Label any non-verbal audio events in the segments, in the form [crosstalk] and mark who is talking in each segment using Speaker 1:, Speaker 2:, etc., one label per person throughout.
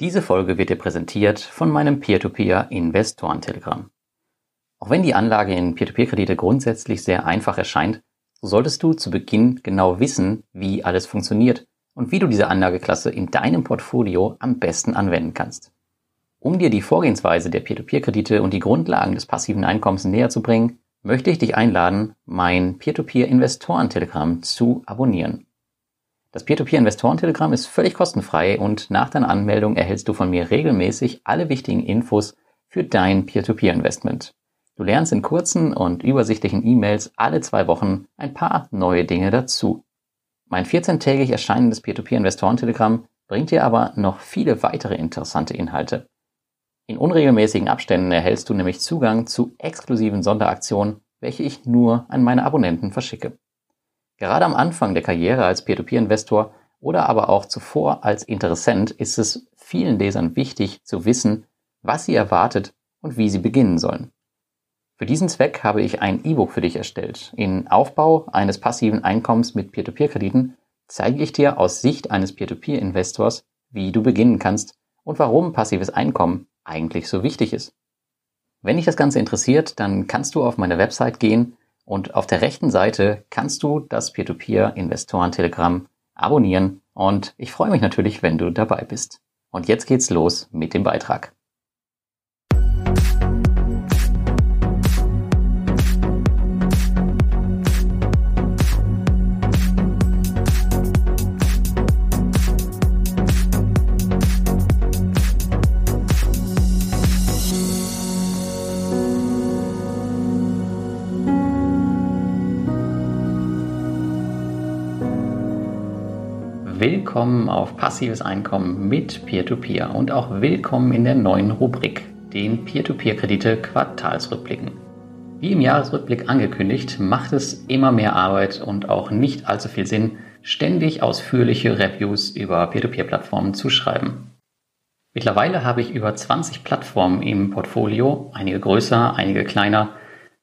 Speaker 1: Diese Folge wird dir präsentiert von meinem Peer-to-Peer-Investoren-Telegramm. Auch wenn die Anlage in Peer-to-Peer-Kredite grundsätzlich sehr einfach erscheint, so solltest du zu Beginn genau wissen, wie alles funktioniert und wie du diese Anlageklasse in deinem Portfolio am besten anwenden kannst. Um dir die Vorgehensweise der Peer-to-Peer-Kredite und die Grundlagen des passiven Einkommens näher zu bringen, möchte ich dich einladen, mein Peer-to-Peer-Investoren-Telegramm zu abonnieren. Das Peer-to-Peer-Investoren-Telegramm ist völlig kostenfrei und nach deiner Anmeldung erhältst du von mir regelmäßig alle wichtigen Infos für dein Peer-to-Peer-Investment. Du lernst in kurzen und übersichtlichen E-Mails alle zwei Wochen ein paar neue Dinge dazu. Mein 14-tägig erscheinendes Peer-to-Peer-Investoren-Telegramm bringt dir aber noch viele weitere interessante Inhalte. In unregelmäßigen Abständen erhältst du nämlich Zugang zu exklusiven Sonderaktionen, welche ich nur an meine Abonnenten verschicke. Gerade am Anfang der Karriere als Peer-to-Peer-Investor oder aber auch zuvor als Interessent ist es vielen Lesern wichtig zu wissen, was sie erwartet und wie sie beginnen sollen. Für diesen Zweck habe ich ein E-Book für dich erstellt. In Aufbau eines passiven Einkommens mit Peer-to-Peer-Krediten zeige ich dir aus Sicht eines Peer-to-Peer-Investors, wie du beginnen kannst und warum passives Einkommen eigentlich so wichtig ist. Wenn dich das Ganze interessiert, dann kannst du auf meine Website gehen und auf der rechten Seite kannst du das Peer-to-Peer-Investoren-Telegramm abonnieren und ich freue mich natürlich, wenn du dabei bist. Und jetzt geht's los mit dem Beitrag. Willkommen auf passives Einkommen mit Peer-to-Peer -Peer und auch willkommen in der neuen Rubrik, den Peer-to-Peer-Kredite Quartalsrückblicken. Wie im Jahresrückblick angekündigt, macht es immer mehr Arbeit und auch nicht allzu viel Sinn, ständig ausführliche Reviews über Peer-to-Peer-Plattformen zu schreiben. Mittlerweile habe ich über 20 Plattformen im Portfolio, einige größer, einige kleiner,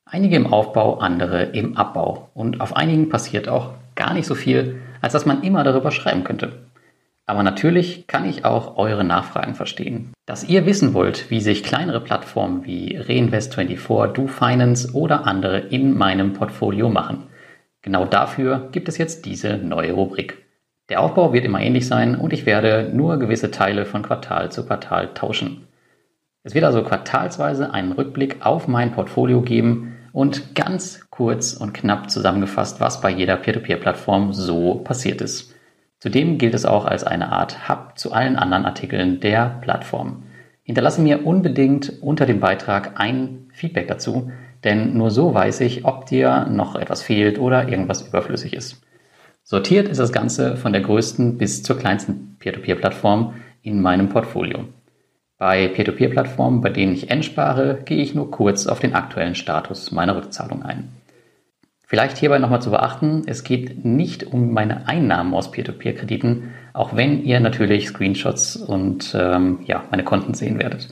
Speaker 1: einige im Aufbau, andere im Abbau. Und auf einigen passiert auch gar nicht so viel, als dass man immer darüber schreiben könnte. Aber natürlich kann ich auch eure Nachfragen verstehen. Dass ihr wissen wollt, wie sich kleinere Plattformen wie Reinvest24, DoFinance oder andere in meinem Portfolio machen. Genau dafür gibt es jetzt diese neue Rubrik. Der Aufbau wird immer ähnlich sein und ich werde nur gewisse Teile von Quartal zu Quartal tauschen. Es wird also quartalsweise einen Rückblick auf mein Portfolio geben, und ganz kurz und knapp zusammengefasst, was bei jeder Peer-to-Peer-Plattform so passiert ist. Zudem gilt es auch als eine Art Hub zu allen anderen Artikeln der Plattform. Hinterlasse mir unbedingt unter dem Beitrag ein Feedback dazu, denn nur so weiß ich, ob dir noch etwas fehlt oder irgendwas überflüssig ist. Sortiert ist das Ganze von der größten bis zur kleinsten Peer-to-Peer-Plattform in meinem Portfolio. Bei Peer-to-Peer-Plattformen, bei denen ich entspare, gehe ich nur kurz auf den aktuellen Status meiner Rückzahlung ein. Vielleicht hierbei nochmal zu beachten, es geht nicht um meine Einnahmen aus Peer-to-Peer-Krediten, auch wenn ihr natürlich Screenshots und ähm, ja, meine Konten sehen werdet.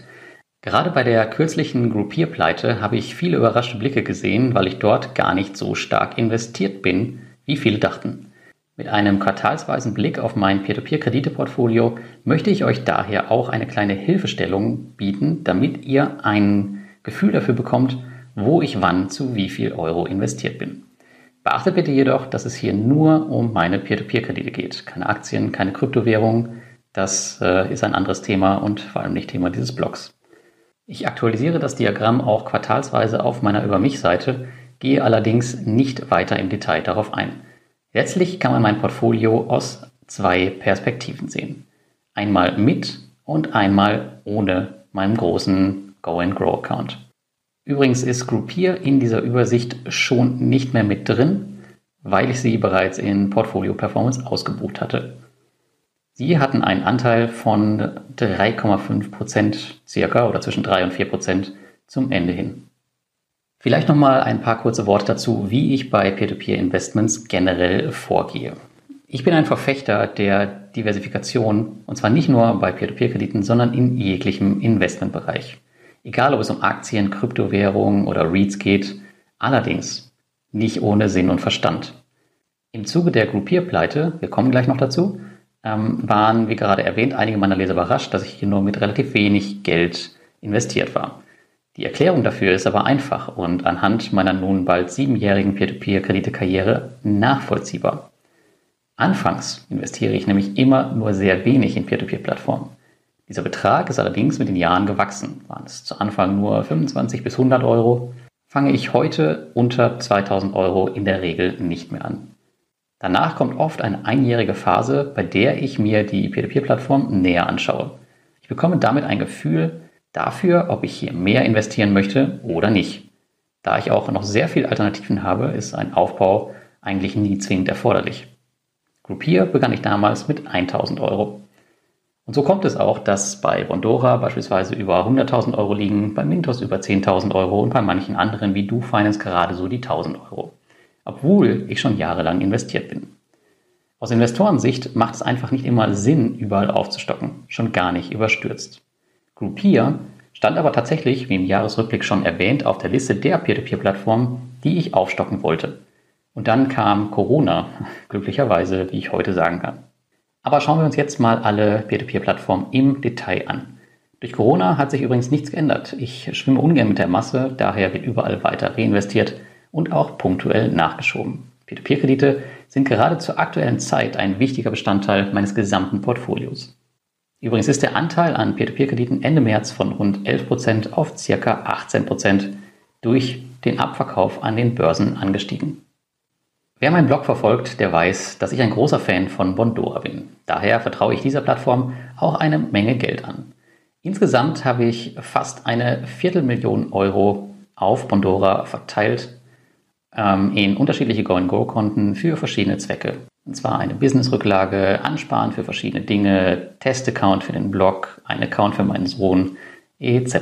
Speaker 1: Gerade bei der kürzlichen Groupier-Pleite habe ich viele überraschte Blicke gesehen, weil ich dort gar nicht so stark investiert bin, wie viele dachten. Mit einem quartalsweisen Blick auf mein Peer-to-Peer-Krediteportfolio möchte ich euch daher auch eine kleine Hilfestellung bieten, damit ihr ein Gefühl dafür bekommt, wo ich wann zu wie viel Euro investiert bin. Beachtet bitte jedoch, dass es hier nur um meine Peer-to-Peer-Kredite geht. Keine Aktien, keine Kryptowährung. Das äh, ist ein anderes Thema und vor allem nicht Thema dieses Blogs. Ich aktualisiere das Diagramm auch quartalsweise auf meiner Über mich-Seite, gehe allerdings nicht weiter im Detail darauf ein. Letztlich kann man mein Portfolio aus zwei Perspektiven sehen. Einmal mit und einmal ohne meinem großen Go and Grow Account. Übrigens ist Groupier in dieser Übersicht schon nicht mehr mit drin, weil ich sie bereits in Portfolio Performance ausgebucht hatte. Sie hatten einen Anteil von 3,5 Prozent circa oder zwischen 3 und 4 Prozent zum Ende hin. Vielleicht nochmal ein paar kurze Worte dazu, wie ich bei Peer-to-Peer-Investments generell vorgehe. Ich bin ein Verfechter der Diversifikation und zwar nicht nur bei Peer-to-Peer-Krediten, sondern in jeglichem Investmentbereich. Egal ob es um Aktien, Kryptowährungen oder REITs geht, allerdings nicht ohne Sinn und Verstand. Im Zuge der Groupier-Pleite, wir kommen gleich noch dazu, ähm, waren, wie gerade erwähnt, einige meiner Leser überrascht, dass ich hier nur mit relativ wenig Geld investiert war. Die Erklärung dafür ist aber einfach und anhand meiner nun bald siebenjährigen Peer-to-Peer-Kredite-Karriere nachvollziehbar. Anfangs investiere ich nämlich immer nur sehr wenig in Peer-to-Peer-Plattformen. Dieser Betrag ist allerdings mit den Jahren gewachsen. Waren es zu Anfang nur 25 bis 100 Euro, fange ich heute unter 2000 Euro in der Regel nicht mehr an. Danach kommt oft eine einjährige Phase, bei der ich mir die Peer-to-Peer-Plattform näher anschaue. Ich bekomme damit ein Gefühl dafür, ob ich hier mehr investieren möchte oder nicht. Da ich auch noch sehr viele Alternativen habe, ist ein Aufbau eigentlich nie zwingend erforderlich. Groupier begann ich damals mit 1000 Euro. Und so kommt es auch, dass bei Bondora beispielsweise über 100.000 Euro liegen, bei Mintos über 10.000 Euro und bei manchen anderen wie DoFinance gerade so die 1.000 Euro. Obwohl ich schon jahrelang investiert bin. Aus Investorensicht macht es einfach nicht immer Sinn, überall aufzustocken, schon gar nicht überstürzt. Groupier stand aber tatsächlich, wie im Jahresrückblick schon erwähnt, auf der Liste der Peer-to-Peer-Plattformen, die ich aufstocken wollte. Und dann kam Corona, [laughs] glücklicherweise, wie ich heute sagen kann. Aber schauen wir uns jetzt mal alle Peer-to-Peer-Plattformen im Detail an. Durch Corona hat sich übrigens nichts geändert. Ich schwimme ungern mit der Masse, daher wird überall weiter reinvestiert und auch punktuell nachgeschoben. Peer-to-Peer-Kredite sind gerade zur aktuellen Zeit ein wichtiger Bestandteil meines gesamten Portfolios. Übrigens ist der Anteil an Peer-to-Peer-Krediten Ende März von rund 11% auf ca. 18% durch den Abverkauf an den Börsen angestiegen. Wer meinen Blog verfolgt, der weiß, dass ich ein großer Fan von Bondora bin. Daher vertraue ich dieser Plattform auch eine Menge Geld an. Insgesamt habe ich fast eine Viertelmillion Euro auf Bondora verteilt ähm, in unterschiedliche Go-and-Go-Konten für verschiedene Zwecke. Und zwar eine Business-Rücklage, Ansparen für verschiedene Dinge, Test-Account für den Blog, ein Account für meinen Sohn etc.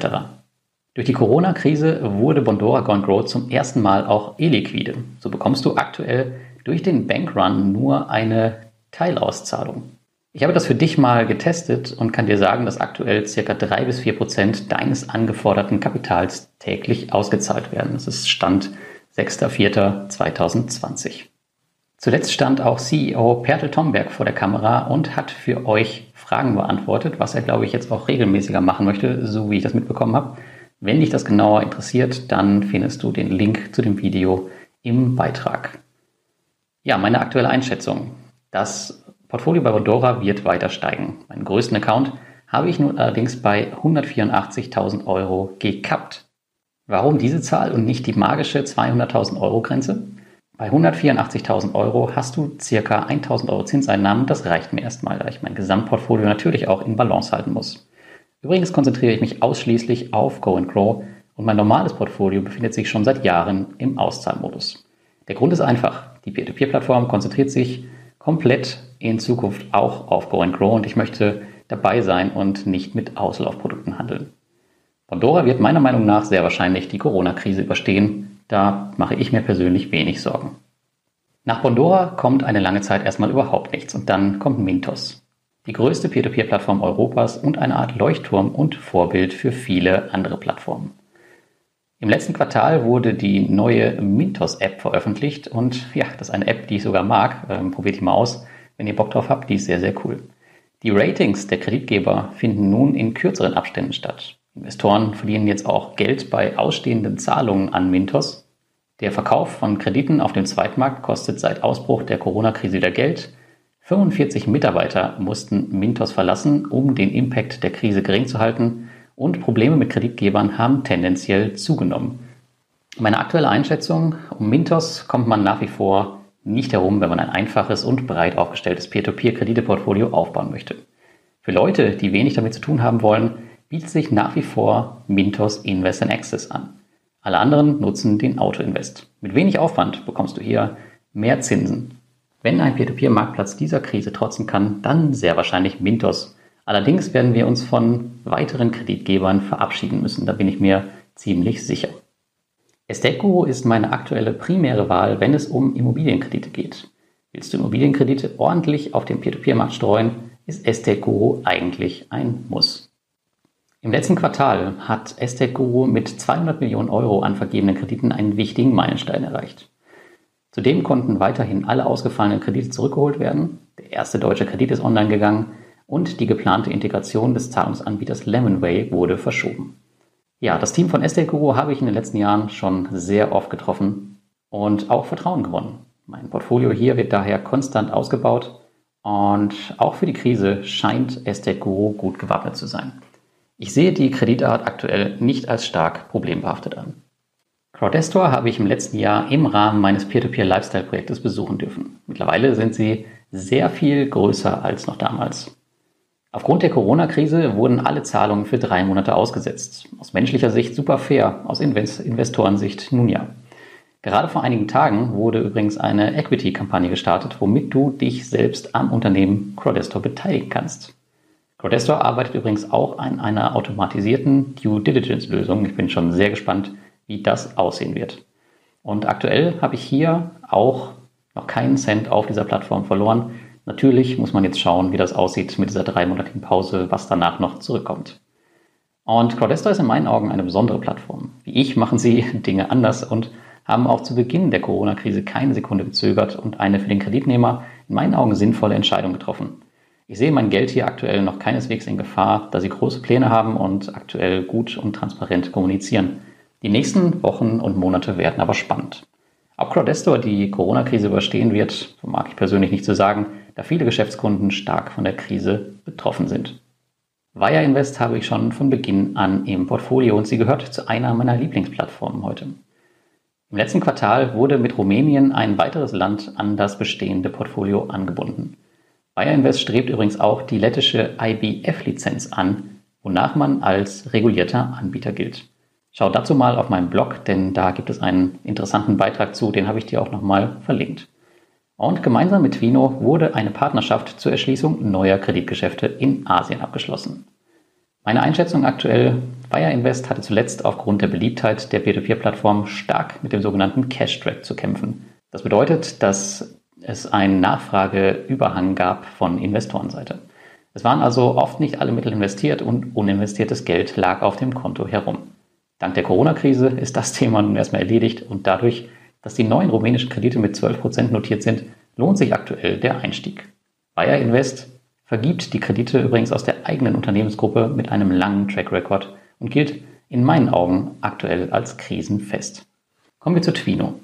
Speaker 1: Durch die Corona-Krise wurde Bondora Gone Grow zum ersten Mal auch illiquide. So bekommst du aktuell durch den Bankrun nur eine Teilauszahlung. Ich habe das für dich mal getestet und kann dir sagen, dass aktuell ca. 3 bis 4 Prozent deines angeforderten Kapitals täglich ausgezahlt werden. Das ist Stand 6.4.2020. Zuletzt stand auch CEO Pertel Tomberg vor der Kamera und hat für euch Fragen beantwortet, was er, glaube ich, jetzt auch regelmäßiger machen möchte, so wie ich das mitbekommen habe. Wenn dich das genauer interessiert, dann findest du den Link zu dem Video im Beitrag. Ja, meine aktuelle Einschätzung. Das Portfolio bei Rodora wird weiter steigen. Meinen größten Account habe ich nun allerdings bei 184.000 Euro gekappt. Warum diese Zahl und nicht die magische 200.000 Euro Grenze? Bei 184.000 Euro hast du circa 1.000 Euro Zinseinnahmen. Das reicht mir erstmal, da ich mein Gesamtportfolio natürlich auch in Balance halten muss. Übrigens konzentriere ich mich ausschließlich auf Go and Grow und mein normales Portfolio befindet sich schon seit Jahren im Auszahlmodus. Der Grund ist einfach. Die Peer-to-Peer-Plattform konzentriert sich komplett in Zukunft auch auf Go and Grow und ich möchte dabei sein und nicht mit Auslaufprodukten handeln. Pandora wird meiner Meinung nach sehr wahrscheinlich die Corona-Krise überstehen. Da mache ich mir persönlich wenig Sorgen. Nach Bondora kommt eine lange Zeit erstmal überhaupt nichts und dann kommt Mintos die größte Peer-to-Peer-Plattform Europas und eine Art Leuchtturm und Vorbild für viele andere Plattformen. Im letzten Quartal wurde die neue Mintos-App veröffentlicht und ja, das ist eine App, die ich sogar mag. Ähm, probiert die mal aus, wenn ihr Bock drauf habt. Die ist sehr, sehr cool. Die Ratings der Kreditgeber finden nun in kürzeren Abständen statt. Investoren verlieren jetzt auch Geld bei ausstehenden Zahlungen an Mintos. Der Verkauf von Krediten auf dem Zweitmarkt kostet seit Ausbruch der Corona-Krise wieder Geld 45 Mitarbeiter mussten Mintos verlassen, um den Impact der Krise gering zu halten und Probleme mit Kreditgebern haben tendenziell zugenommen. Meine aktuelle Einschätzung, um Mintos kommt man nach wie vor nicht herum, wenn man ein einfaches und breit aufgestelltes Peer-to-Peer-Krediteportfolio aufbauen möchte. Für Leute, die wenig damit zu tun haben wollen, bietet sich nach wie vor Mintos Invest in Access an. Alle anderen nutzen den Auto-Invest. Mit wenig Aufwand bekommst du hier mehr Zinsen. Wenn ein Peer-to-Peer-Marktplatz dieser Krise trotzen kann, dann sehr wahrscheinlich Mintos. Allerdings werden wir uns von weiteren Kreditgebern verabschieden müssen, da bin ich mir ziemlich sicher. Estate ist meine aktuelle primäre Wahl, wenn es um Immobilienkredite geht. Willst du Immobilienkredite ordentlich auf dem Peer-to-Peer-Markt streuen, ist Estate eigentlich ein Muss. Im letzten Quartal hat Estate Guru mit 200 Millionen Euro an vergebenen Krediten einen wichtigen Meilenstein erreicht. Zudem konnten weiterhin alle ausgefallenen Kredite zurückgeholt werden. Der erste deutsche Kredit ist online gegangen und die geplante Integration des Zahlungsanbieters Lemonway wurde verschoben. Ja, das Team von Estate Guru habe ich in den letzten Jahren schon sehr oft getroffen und auch Vertrauen gewonnen. Mein Portfolio hier wird daher konstant ausgebaut und auch für die Krise scheint Estate Guru gut gewappnet zu sein. Ich sehe die Kreditart aktuell nicht als stark problembehaftet an. Crowdestor habe ich im letzten Jahr im Rahmen meines Peer-to-Peer-Lifestyle-Projektes besuchen dürfen. Mittlerweile sind sie sehr viel größer als noch damals. Aufgrund der Corona-Krise wurden alle Zahlungen für drei Monate ausgesetzt. Aus menschlicher Sicht super fair, aus Investorensicht nun ja. Gerade vor einigen Tagen wurde übrigens eine Equity-Kampagne gestartet, womit du dich selbst am Unternehmen Crowdestor beteiligen kannst. Crowdestor arbeitet übrigens auch an einer automatisierten Due Diligence-Lösung. Ich bin schon sehr gespannt, wie das aussehen wird. Und aktuell habe ich hier auch noch keinen Cent auf dieser Plattform verloren. Natürlich muss man jetzt schauen, wie das aussieht mit dieser dreimonatigen Pause, was danach noch zurückkommt. Und Crowdestor ist in meinen Augen eine besondere Plattform. Wie ich machen sie [laughs] Dinge anders und haben auch zu Beginn der Corona-Krise keine Sekunde gezögert und eine für den Kreditnehmer in meinen Augen sinnvolle Entscheidung getroffen. Ich sehe mein Geld hier aktuell noch keineswegs in Gefahr, da sie große Pläne haben und aktuell gut und transparent kommunizieren. Die nächsten Wochen und Monate werden aber spannend. Ob Crowdestor die Corona-Krise überstehen wird, vermag ich persönlich nicht zu sagen, da viele Geschäftskunden stark von der Krise betroffen sind. Via Invest habe ich schon von Beginn an im Portfolio und sie gehört zu einer meiner Lieblingsplattformen heute. Im letzten Quartal wurde mit Rumänien ein weiteres Land an das bestehende Portfolio angebunden. Via Invest strebt übrigens auch die lettische IBF-Lizenz an, wonach man als regulierter Anbieter gilt. Schau dazu mal auf meinem Blog, denn da gibt es einen interessanten Beitrag zu, den habe ich dir auch nochmal verlinkt. Und gemeinsam mit Twino wurde eine Partnerschaft zur Erschließung neuer Kreditgeschäfte in Asien abgeschlossen. Meine Einschätzung aktuell, Fire Invest hatte zuletzt aufgrund der Beliebtheit der Peer-to-Peer-Plattform stark mit dem sogenannten Cash-Track zu kämpfen. Das bedeutet, dass es einen Nachfrageüberhang gab von Investorenseite. Es waren also oft nicht alle Mittel investiert und uninvestiertes Geld lag auf dem Konto herum. Dank der Corona-Krise ist das [laughs] Thema nun erstmal erledigt und dadurch, dass die neuen rumänischen Kredite mit 12% notiert sind, lohnt sich aktuell der Einstieg. Bayer Invest vergibt die Kredite übrigens aus der eigenen Unternehmensgruppe mit einem langen Track Record und gilt in meinen Augen aktuell als krisenfest. Kommen wir zu Twino.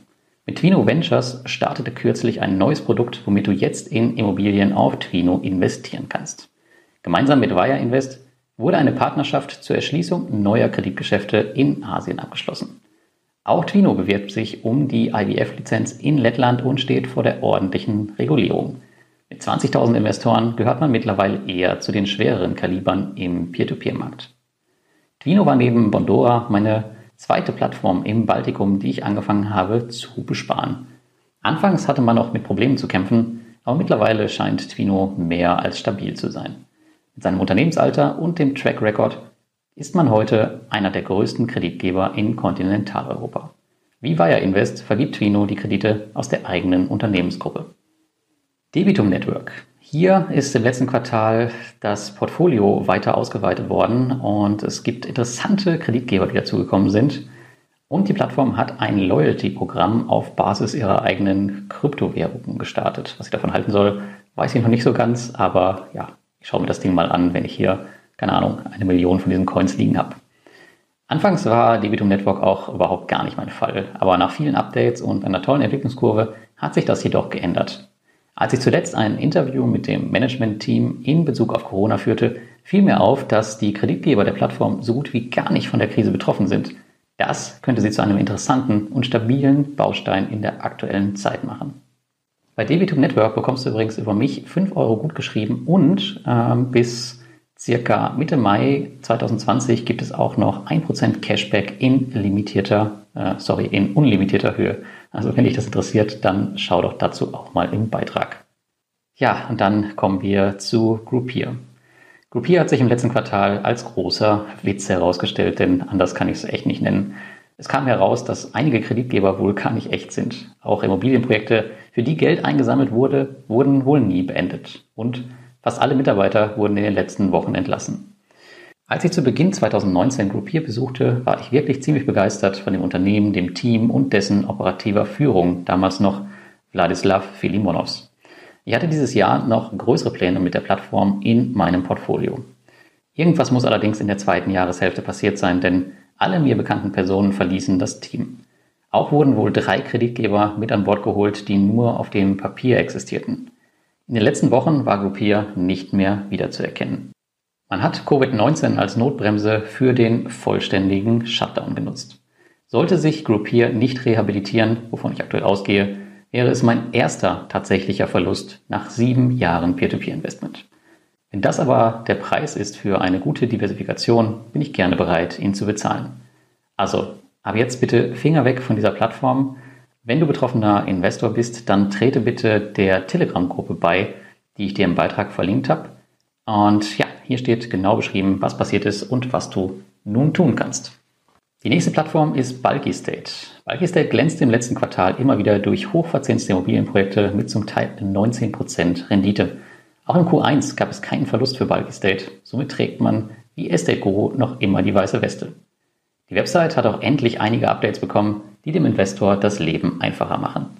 Speaker 1: Mit Twino Ventures startete kürzlich ein neues Produkt, womit du jetzt in Immobilien auf Twino investieren kannst. Gemeinsam mit Via Invest wurde eine Partnerschaft zur Erschließung neuer Kreditgeschäfte in Asien abgeschlossen. Auch Twino bewirbt sich um die IWF-Lizenz in Lettland und steht vor der ordentlichen Regulierung. Mit 20.000 Investoren gehört man mittlerweile eher zu den schwereren Kalibern im Peer-to-Peer-Markt. Twino war neben Bondora meine zweite Plattform im Baltikum, die ich angefangen habe zu besparen. Anfangs hatte man noch mit Problemen zu kämpfen, aber mittlerweile scheint Twino mehr als stabil zu sein. Mit seinem Unternehmensalter und dem Track Record ist man heute einer der größten Kreditgeber in Kontinentaleuropa. Wie Via Invest vergibt Twino die Kredite aus der eigenen Unternehmensgruppe. Debitum Network. Hier ist im letzten Quartal das Portfolio weiter ausgeweitet worden und es gibt interessante Kreditgeber, die dazugekommen sind. Und die Plattform hat ein Loyalty-Programm auf Basis ihrer eigenen Kryptowährungen gestartet. Was ich davon halten soll, weiß ich noch nicht so ganz, aber ja, ich schaue mir das Ding mal an, wenn ich hier, keine Ahnung, eine Million von diesen Coins liegen habe. Anfangs war Debitum Network auch überhaupt gar nicht mein Fall, aber nach vielen Updates und einer tollen Entwicklungskurve hat sich das jedoch geändert. Als ich zuletzt ein Interview mit dem Management-Team in Bezug auf Corona führte, fiel mir auf, dass die Kreditgeber der Plattform so gut wie gar nicht von der Krise betroffen sind. Das könnte sie zu einem interessanten und stabilen Baustein in der aktuellen Zeit machen. Bei Debitum Network bekommst du übrigens über mich 5 Euro gutgeschrieben und ähm, bis circa Mitte Mai 2020 gibt es auch noch 1% Cashback in limitierter, äh, sorry, in unlimitierter Höhe. Also wenn dich das interessiert, dann schau doch dazu auch mal im Beitrag. Ja, und dann kommen wir zu Groupier. Groupier hat sich im letzten Quartal als großer Witz herausgestellt, denn anders kann ich es echt nicht nennen. Es kam heraus, dass einige Kreditgeber wohl gar nicht echt sind. Auch Immobilienprojekte, für die Geld eingesammelt wurde, wurden wohl nie beendet. Und fast alle Mitarbeiter wurden in den letzten Wochen entlassen. Als ich zu Beginn 2019 Groupier besuchte, war ich wirklich ziemlich begeistert von dem Unternehmen, dem Team und dessen operativer Führung, damals noch Wladislav Filimonovs. Ich hatte dieses Jahr noch größere Pläne mit der Plattform in meinem Portfolio. Irgendwas muss allerdings in der zweiten Jahreshälfte passiert sein, denn alle mir bekannten Personen verließen das Team. Auch wurden wohl drei Kreditgeber mit an Bord geholt, die nur auf dem Papier existierten. In den letzten Wochen war Groupier nicht mehr wiederzuerkennen. Man hat Covid-19 als Notbremse für den vollständigen Shutdown genutzt. Sollte sich Groupier nicht rehabilitieren, wovon ich aktuell ausgehe, wäre es mein erster tatsächlicher Verlust nach sieben Jahren Peer-to-Peer-Investment. Wenn das aber der Preis ist für eine gute Diversifikation, bin ich gerne bereit, ihn zu bezahlen. Also, ab jetzt bitte Finger weg von dieser Plattform. Wenn du betroffener Investor bist, dann trete bitte der Telegram-Gruppe bei, die ich dir im Beitrag verlinkt habe. Und ja, hier steht genau beschrieben, was passiert ist und was du nun tun kannst. Die nächste Plattform ist Bulky State. Bulky State glänzt im letzten Quartal immer wieder durch hochverzinste Immobilienprojekte mit zum Teil 19% Rendite. Auch im Q1 gab es keinen Verlust für Bulky State. Somit trägt man wie Estate Guru noch immer die weiße Weste. Die Website hat auch endlich einige Updates bekommen, die dem Investor das Leben einfacher machen.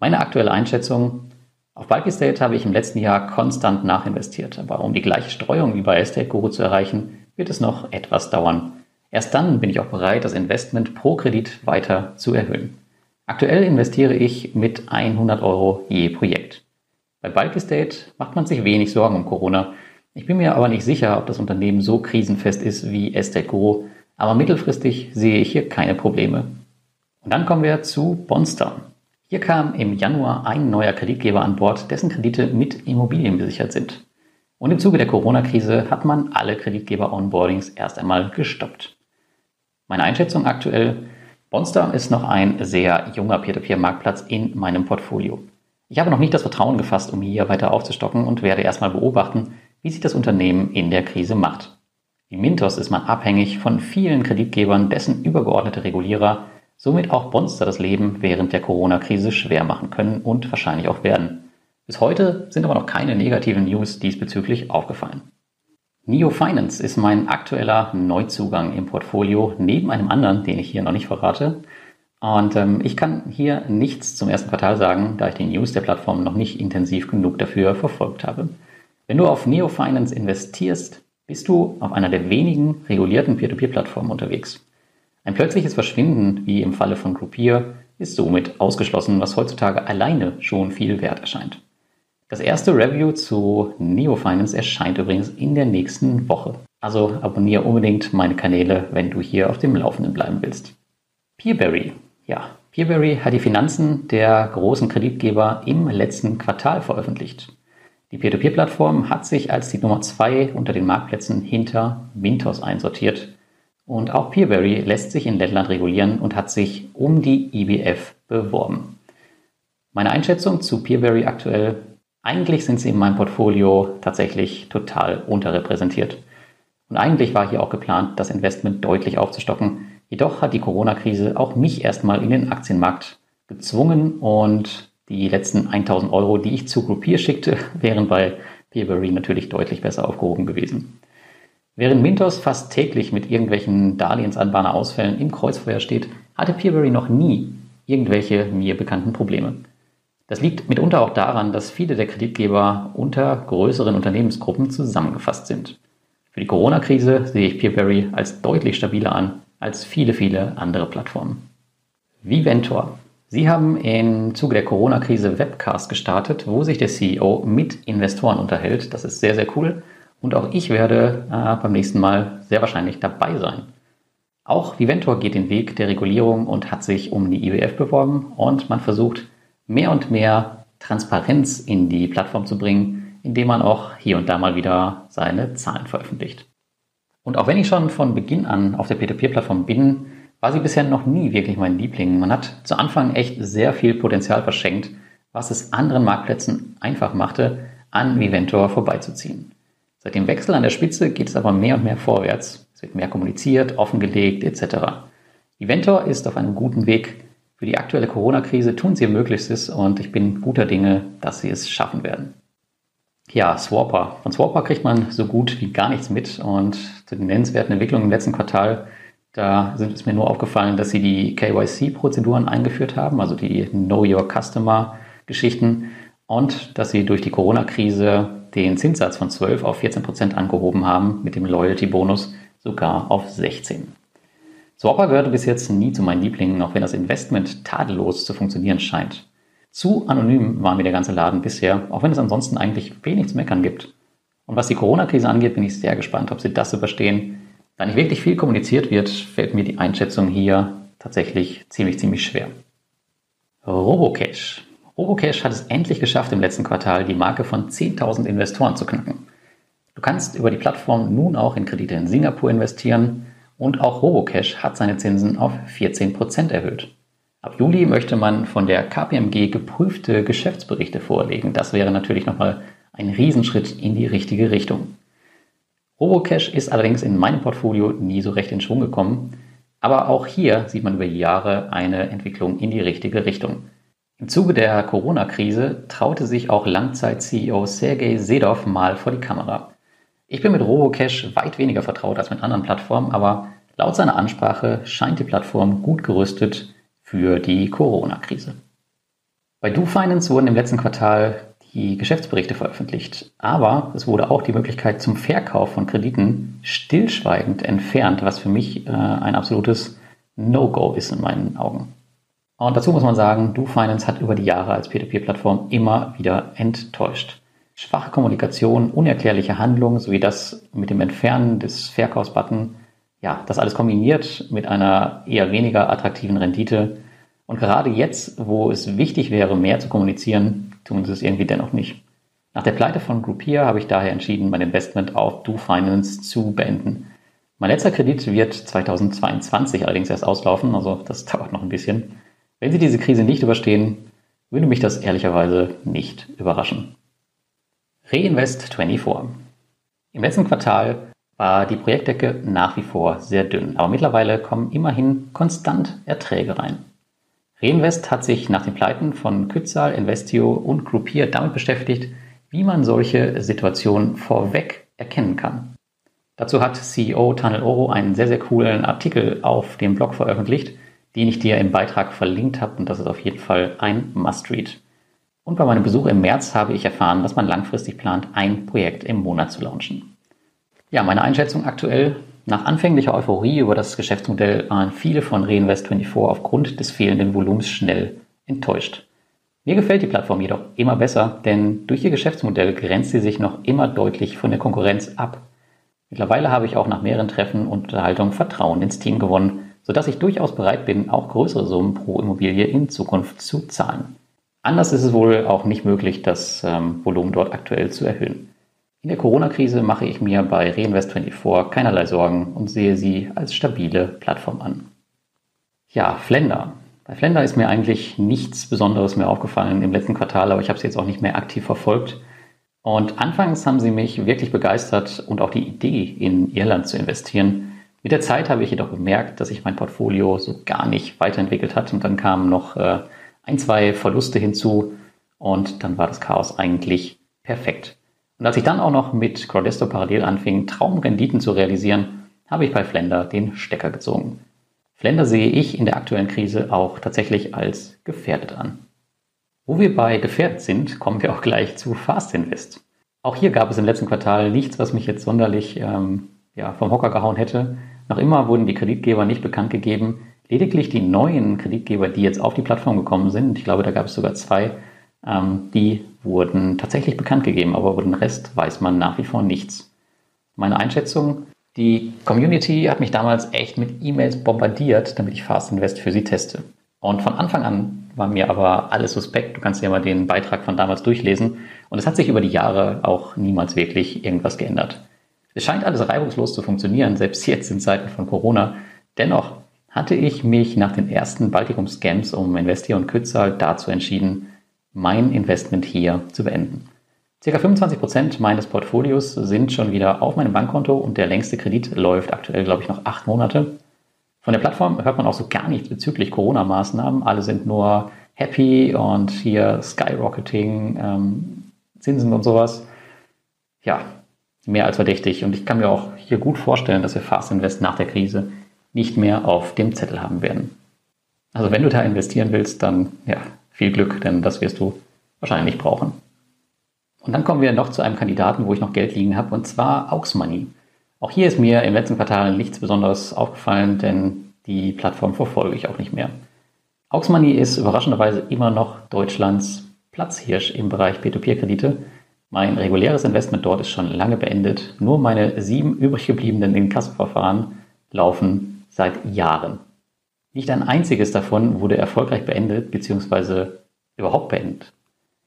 Speaker 1: Meine aktuelle Einschätzung, auf Bulky State habe ich im letzten Jahr konstant nachinvestiert, aber um die gleiche Streuung wie bei Estate Guru zu erreichen, wird es noch etwas dauern. Erst dann bin ich auch bereit, das Investment pro Kredit weiter zu erhöhen. Aktuell investiere ich mit 100 Euro je Projekt. Bei Bulk Estate macht man sich wenig Sorgen um Corona. Ich bin mir aber nicht sicher, ob das Unternehmen so krisenfest ist wie Estate Guru, aber mittelfristig sehe ich hier keine Probleme. Und dann kommen wir zu Bonster. Hier kam im Januar ein neuer Kreditgeber an Bord, dessen Kredite mit Immobilien besichert sind. Und im Zuge der Corona-Krise hat man alle Kreditgeber-Onboardings erst einmal gestoppt. Meine Einschätzung aktuell, Bonster ist noch ein sehr junger Peer-to-Peer-Marktplatz in meinem Portfolio. Ich habe noch nicht das Vertrauen gefasst, um hier weiter aufzustocken und werde erstmal beobachten, wie sich das Unternehmen in der Krise macht. Wie Mintos ist man abhängig von vielen Kreditgebern, dessen übergeordnete Regulierer somit auch Bonster das Leben während der Corona-Krise schwer machen können und wahrscheinlich auch werden. Bis heute sind aber noch keine negativen News diesbezüglich aufgefallen. Neo Finance ist mein aktueller Neuzugang im Portfolio, neben einem anderen, den ich hier noch nicht verrate. Und ähm, ich kann hier nichts zum ersten Quartal sagen, da ich die News der Plattform noch nicht intensiv genug dafür verfolgt habe. Wenn du auf Neo Finance investierst, bist du auf einer der wenigen regulierten Peer-to-Peer-Plattformen unterwegs. Ein plötzliches Verschwinden, wie im Falle von Groupier, ist somit ausgeschlossen, was heutzutage alleine schon viel wert erscheint. Das erste Review zu Neo Finance erscheint übrigens in der nächsten Woche. Also abonniere unbedingt meine Kanäle, wenn du hier auf dem Laufenden bleiben willst. Peerberry. Ja, Peerberry hat die Finanzen der großen Kreditgeber im letzten Quartal veröffentlicht. Die Peer-to-Peer-Plattform hat sich als die Nummer zwei unter den Marktplätzen hinter Mintos einsortiert. Und auch Peerberry lässt sich in Lettland regulieren und hat sich um die IBF beworben. Meine Einschätzung zu Peerberry aktuell eigentlich sind sie in meinem Portfolio tatsächlich total unterrepräsentiert. Und eigentlich war hier auch geplant, das Investment deutlich aufzustocken. Jedoch hat die Corona-Krise auch mich erstmal in den Aktienmarkt gezwungen und die letzten 1000 Euro, die ich zu Groupier schickte, [laughs] wären bei Peerberry natürlich deutlich besser aufgehoben gewesen. Während Mintos fast täglich mit irgendwelchen Darlehensanbahner-Ausfällen im Kreuzfeuer steht, hatte Peerberry noch nie irgendwelche mir bekannten Probleme. Das liegt mitunter auch daran, dass viele der Kreditgeber unter größeren Unternehmensgruppen zusammengefasst sind. Für die Corona-Krise sehe ich Peerberry als deutlich stabiler an als viele, viele andere Plattformen. Viventor. Sie haben im Zuge der Corona-Krise Webcast gestartet, wo sich der CEO mit Investoren unterhält. Das ist sehr, sehr cool. Und auch ich werde äh, beim nächsten Mal sehr wahrscheinlich dabei sein. Auch Viventor geht den Weg der Regulierung und hat sich um die IWF beworben und man versucht, mehr und mehr Transparenz in die Plattform zu bringen, indem man auch hier und da mal wieder seine Zahlen veröffentlicht. Und auch wenn ich schon von Beginn an auf der P2P-Plattform bin, war sie bisher noch nie wirklich mein Liebling. Man hat zu Anfang echt sehr viel Potenzial verschenkt, was es anderen Marktplätzen einfach machte, an Viventor vorbeizuziehen. Seit dem Wechsel an der Spitze geht es aber mehr und mehr vorwärts. Es wird mehr kommuniziert, offengelegt etc. Viventor ist auf einem guten Weg, für die aktuelle Corona-Krise tun sie ihr Möglichstes und ich bin guter Dinge, dass sie es schaffen werden. Ja, Swapper. Von Swapper kriegt man so gut wie gar nichts mit und zu den nennenswerten Entwicklungen im letzten Quartal, da sind es mir nur aufgefallen, dass sie die KYC-Prozeduren eingeführt haben, also die Know Your Customer Geschichten und dass sie durch die Corona-Krise den Zinssatz von 12 auf 14 Prozent angehoben haben, mit dem Loyalty-Bonus sogar auf 16. Swapper gehörte bis jetzt nie zu meinen Lieblingen, auch wenn das Investment tadellos zu funktionieren scheint. Zu anonym war mir der ganze Laden bisher, auch wenn es ansonsten eigentlich wenig zu meckern gibt. Und was die Corona-Krise angeht, bin ich sehr gespannt, ob sie das überstehen. Da nicht wirklich viel kommuniziert wird, fällt mir die Einschätzung hier tatsächlich ziemlich, ziemlich schwer. Robocash. Robocash hat es endlich geschafft, im letzten Quartal die Marke von 10.000 Investoren zu knacken. Du kannst über die Plattform nun auch in Kredite in Singapur investieren und auch Robocash hat seine Zinsen auf 14% erhöht. Ab Juli möchte man von der KPMG geprüfte Geschäftsberichte vorlegen. Das wäre natürlich nochmal ein Riesenschritt in die richtige Richtung. Robocash ist allerdings in meinem Portfolio nie so recht in Schwung gekommen, aber auch hier sieht man über Jahre eine Entwicklung in die richtige Richtung. Im Zuge der Corona-Krise traute sich auch Langzeit-CEO Sergei Sedov mal vor die Kamera. Ich bin mit Robocash weit weniger vertraut als mit anderen Plattformen, aber laut seiner Ansprache scheint die Plattform gut gerüstet für die Corona-Krise. Bei DoFinance wurden im letzten Quartal die Geschäftsberichte veröffentlicht, aber es wurde auch die Möglichkeit zum Verkauf von Krediten stillschweigend entfernt, was für mich äh, ein absolutes No-Go ist in meinen Augen. Und dazu muss man sagen, DoFinance hat über die Jahre als P2P-Plattform immer wieder enttäuscht. Schwache Kommunikation, unerklärliche Handlungen sowie das mit dem Entfernen des Verkaufsbutton, ja, das alles kombiniert mit einer eher weniger attraktiven Rendite. Und gerade jetzt, wo es wichtig wäre, mehr zu kommunizieren, tun sie es irgendwie dennoch nicht. Nach der Pleite von Groupier habe ich daher entschieden, mein Investment auf DoFinance zu beenden. Mein letzter Kredit wird 2022 allerdings erst auslaufen, also das [laughs] dauert noch ein bisschen. Wenn Sie diese Krise nicht überstehen, würde mich das ehrlicherweise nicht überraschen. Reinvest24. Im letzten Quartal war die Projektdecke nach wie vor sehr dünn, aber mittlerweile kommen immerhin konstant Erträge rein. Reinvest hat sich nach den Pleiten von Kützal, Investio und Groupier damit beschäftigt, wie man solche Situationen vorweg erkennen kann. Dazu hat CEO Tunnel Oro einen sehr, sehr coolen Artikel auf dem Blog veröffentlicht, den ich dir im Beitrag verlinkt habe und das ist auf jeden Fall ein Must-Read. Und bei meinem Besuch im März habe ich erfahren, dass man langfristig plant, ein Projekt im Monat zu launchen. Ja, meine Einschätzung aktuell. Nach anfänglicher Euphorie über das Geschäftsmodell waren viele von Reinvest24 aufgrund des fehlenden Volumens schnell enttäuscht. Mir gefällt die Plattform jedoch immer besser, denn durch ihr Geschäftsmodell grenzt sie sich noch immer deutlich von der Konkurrenz ab. Mittlerweile habe ich auch nach mehreren Treffen und Unterhaltungen Vertrauen ins Team gewonnen sodass ich durchaus bereit bin, auch größere Summen pro Immobilie in Zukunft zu zahlen. Anders ist es wohl auch nicht möglich, das ähm, Volumen dort aktuell zu erhöhen. In der Corona-Krise mache ich mir bei Reinvest24 keinerlei Sorgen und sehe sie als stabile Plattform an. Ja, Flender. Bei Flender ist mir eigentlich nichts Besonderes mehr aufgefallen im letzten Quartal, aber ich habe sie jetzt auch nicht mehr aktiv verfolgt. Und anfangs haben sie mich wirklich begeistert und auch die Idee, in Irland zu investieren, mit der Zeit habe ich jedoch bemerkt, dass sich mein Portfolio so gar nicht weiterentwickelt hat und dann kamen noch äh, ein, zwei Verluste hinzu und dann war das Chaos eigentlich perfekt. Und als ich dann auch noch mit Crowdesto parallel anfing, Traumrenditen zu realisieren, habe ich bei Flender den Stecker gezogen. Flender sehe ich in der aktuellen Krise auch tatsächlich als gefährdet an. Wo wir bei gefährdet sind, kommen wir auch gleich zu Fast Invest. Auch hier gab es im letzten Quartal nichts, was mich jetzt sonderlich ähm, ja, vom Hocker gehauen hätte. Noch immer wurden die Kreditgeber nicht bekannt gegeben. Lediglich die neuen Kreditgeber, die jetzt auf die Plattform gekommen sind, ich glaube, da gab es sogar zwei, ähm, die wurden tatsächlich bekannt gegeben, aber über den Rest weiß man nach wie vor nichts. Meine Einschätzung, die Community hat mich damals echt mit E-Mails bombardiert, damit ich Fast Invest für sie teste. Und von Anfang an war mir aber alles suspekt. Du kannst dir mal den Beitrag von damals durchlesen. Und es hat sich über die Jahre auch niemals wirklich irgendwas geändert. Es scheint alles reibungslos zu funktionieren, selbst jetzt in Zeiten von Corona. Dennoch hatte ich mich nach den ersten Baltikum-Scams um Investier und Kützal dazu entschieden, mein Investment hier zu beenden. Circa 25 Prozent meines Portfolios sind schon wieder auf meinem Bankkonto und der längste Kredit läuft aktuell, glaube ich, noch acht Monate. Von der Plattform hört man auch so gar nichts bezüglich Corona-Maßnahmen. Alle sind nur happy und hier Skyrocketing, ähm, Zinsen und sowas. Ja, mehr als verdächtig. Und ich kann mir auch hier gut vorstellen, dass wir Fast Invest nach der Krise nicht mehr auf dem Zettel haben werden. Also wenn du da investieren willst, dann ja, viel Glück, denn das wirst du wahrscheinlich nicht brauchen. Und dann kommen wir noch zu einem Kandidaten, wo ich noch Geld liegen habe, und zwar Auxmoney. Auch hier ist mir im letzten Quartal nichts Besonderes aufgefallen, denn die Plattform verfolge ich auch nicht mehr. Auxmoney ist überraschenderweise immer noch Deutschlands Platzhirsch im Bereich P2P-Kredite. Mein reguläres Investment dort ist schon lange beendet. Nur meine sieben übrig gebliebenen Inkassoverfahren laufen seit Jahren. Nicht ein einziges davon wurde erfolgreich beendet bzw. überhaupt beendet.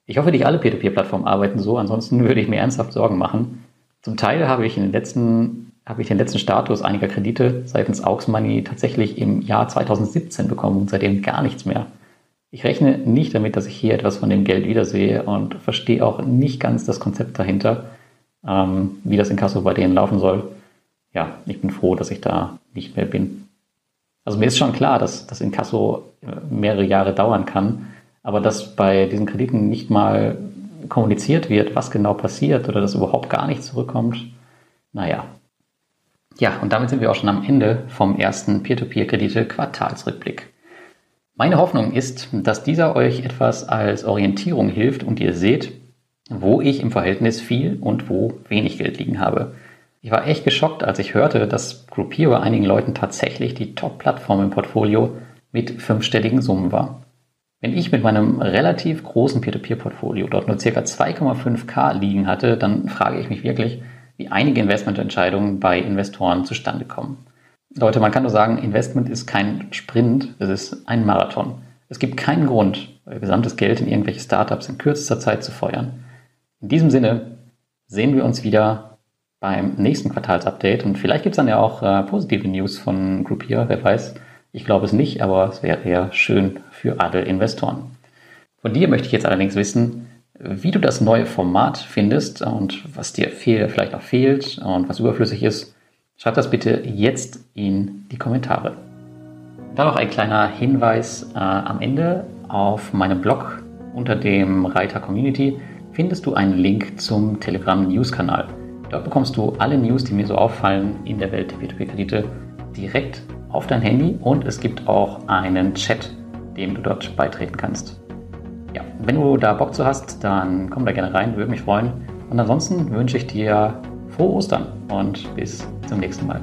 Speaker 1: Ich hoffe, nicht alle P2P-Plattformen arbeiten so, ansonsten würde ich mir ernsthaft Sorgen machen. Zum Teil habe ich, in den letzten, habe ich den letzten Status einiger Kredite seitens Aux Money tatsächlich im Jahr 2017 bekommen und seitdem gar nichts mehr. Ich rechne nicht damit, dass ich hier etwas von dem Geld wiedersehe und verstehe auch nicht ganz das Konzept dahinter, ähm, wie das Inkasso bei denen laufen soll. Ja, ich bin froh, dass ich da nicht mehr bin. Also mir ist schon klar, dass das Inkasso mehrere Jahre dauern kann, aber dass bei diesen Krediten nicht mal kommuniziert wird, was genau passiert oder dass überhaupt gar nicht zurückkommt, naja. Ja, und damit sind wir auch schon am Ende vom ersten Peer-to-Peer-Kredite-Quartalsrückblick. Meine Hoffnung ist, dass dieser euch etwas als Orientierung hilft und ihr seht, wo ich im Verhältnis viel und wo wenig Geld liegen habe. Ich war echt geschockt, als ich hörte, dass Groupier bei einigen Leuten tatsächlich die Top-Plattform im Portfolio mit fünfstelligen Summen war. Wenn ich mit meinem relativ großen Peer-to-Peer-Portfolio dort nur ca. 2,5k liegen hatte, dann frage ich mich wirklich, wie einige Investmententscheidungen bei Investoren zustande kommen. Leute, man kann nur sagen, Investment ist kein Sprint, es ist ein Marathon. Es gibt keinen Grund, euer gesamtes Geld in irgendwelche Startups in kürzester Zeit zu feuern. In diesem Sinne sehen wir uns wieder beim nächsten Quartalsupdate und vielleicht gibt es dann ja auch äh, positive News von Groupier, wer weiß. Ich glaube es nicht, aber es wäre ja schön für alle Investoren. Von dir möchte ich jetzt allerdings wissen, wie du das neue Format findest und was dir vielleicht noch fehlt und was überflüssig ist. Schreib das bitte jetzt in die Kommentare. Dann noch ein kleiner Hinweis äh, am Ende. Auf meinem Blog unter dem Reiter Community findest du einen Link zum Telegram News-Kanal. Dort bekommst du alle News, die mir so auffallen in der Welt der P2P-Kredite, direkt auf dein Handy und es gibt auch einen Chat, dem du dort beitreten kannst. Ja, wenn du da Bock zu hast, dann komm da gerne rein, würde mich freuen. Und ansonsten wünsche ich dir frohe Ostern und bis zum nächsten Mal.